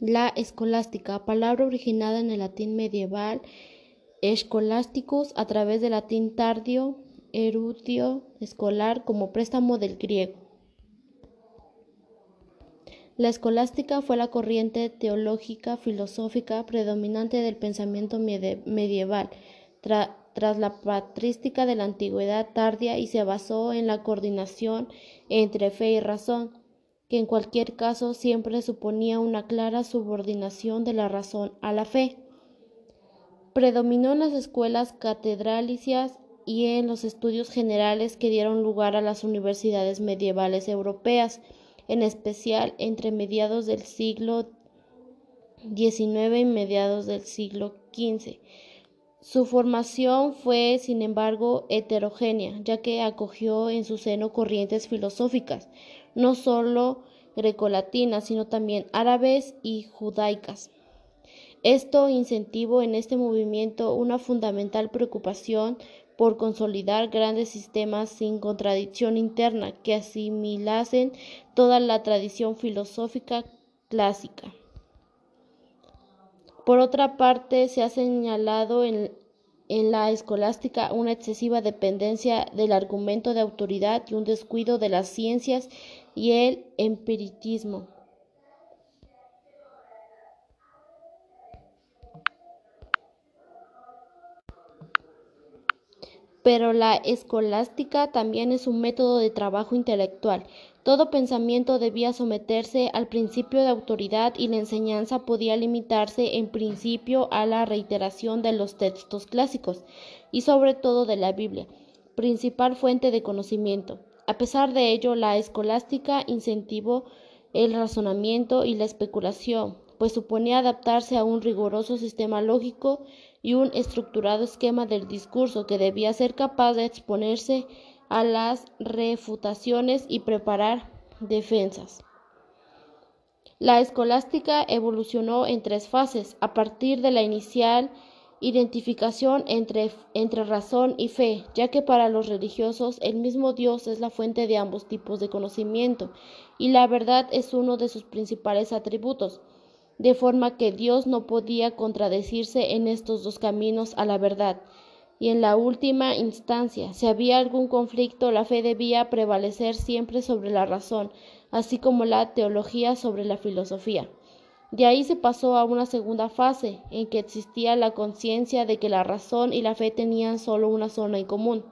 La escolástica, palabra originada en el latín medieval scholasticus a través del latín tardio, erudio, escolar, como préstamo del griego. La escolástica fue la corriente teológica filosófica predominante del pensamiento medieval tras la patrística de la antigüedad tardía y se basó en la coordinación entre fe y razón, que en cualquier caso siempre suponía una clara subordinación de la razón a la fe. Predominó en las escuelas catedralicias y en los estudios generales que dieron lugar a las universidades medievales europeas, en especial entre mediados del siglo XIX y mediados del siglo XV. Su formación fue, sin embargo, heterogénea, ya que acogió en su seno corrientes filosóficas, no solo grecolatinas, sino también árabes y judaicas. Esto incentivó en este movimiento una fundamental preocupación por consolidar grandes sistemas sin contradicción interna que asimilasen toda la tradición filosófica clásica. Por otra parte, se ha señalado en, en, la escolástica una excesiva dependencia del argumento de autoridad y un descuido de las ciencias y el empiricismo. pero la escolástica también es un método de trabajo intelectual. Todo pensamiento debía someterse al principio de autoridad y la enseñanza podía limitarse en principio a la reiteración de los textos clásicos y sobre todo de la Biblia, principal fuente de conocimiento. A pesar de ello, la escolástica incentivó el razonamiento y la especulación, pues suponía adaptarse a un riguroso sistema lógico y un estructurado esquema del discurso que debía ser capaz de exponerse a las refutaciones y preparar defensas. La escolástica evolucionó en tres fases, a partir de la inicial identificación entre, entre, razón y fe, ya que para los religiosos el mismo Dios es la fuente de ambos tipos de conocimiento y la verdad es uno de sus principales atributos de forma que Dios no podía contradecirse en estos dos caminos a la verdad. Y en la última instancia, si había algún conflicto, la fe debía prevalecer siempre sobre la razón, así como la teología sobre la filosofía. De ahí se pasó a una segunda fase, en que existía la conciencia de que la razón y la fe tenían solo una zona en común.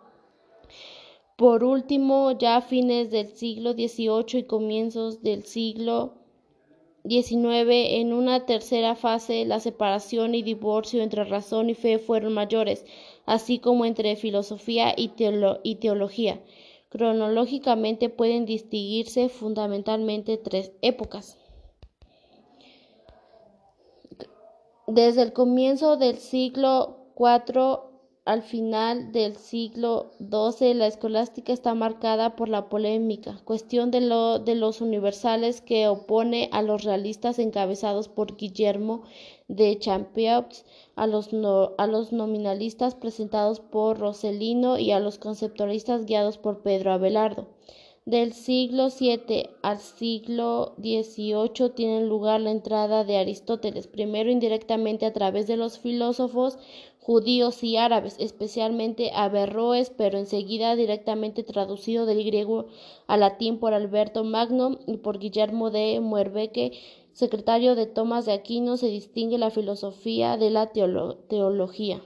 Por último, ya a fines del siglo XVIII y comienzos del siglo 19. En una tercera fase, la separación y divorcio entre razón y fe fueron mayores, así como entre filosofía y, teología. Cronológicamente pueden distinguirse fundamentalmente tres épocas. Desde el comienzo del siglo IV al final del siglo XII, la escolástica está marcada por la polémica, cuestión de, los universales que opone a los realistas encabezados por Guillermo de Champeaux, a los, a los nominalistas presentados por Roselino y a los conceptualistas guiados por Pedro Abelardo. Del siglo VII al siglo XVIII tiene lugar la entrada de Aristóteles, primero indirectamente a través de los filósofos judíos y árabes, especialmente Averroes, pero enseguida directamente traducido del griego al latín por Alberto Magno y por Guillermo de Muerbeque, secretario de Tomás de Aquino, se distingue la filosofía de la teología.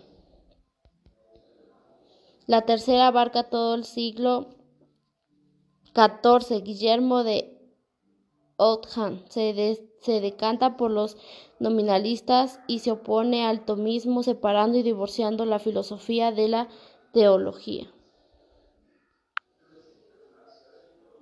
La tercera abarca todo el siglo 14. Guillermo de se, se, decanta por los nominalistas y se opone al tomismo, separando y divorciando la filosofía de la teología.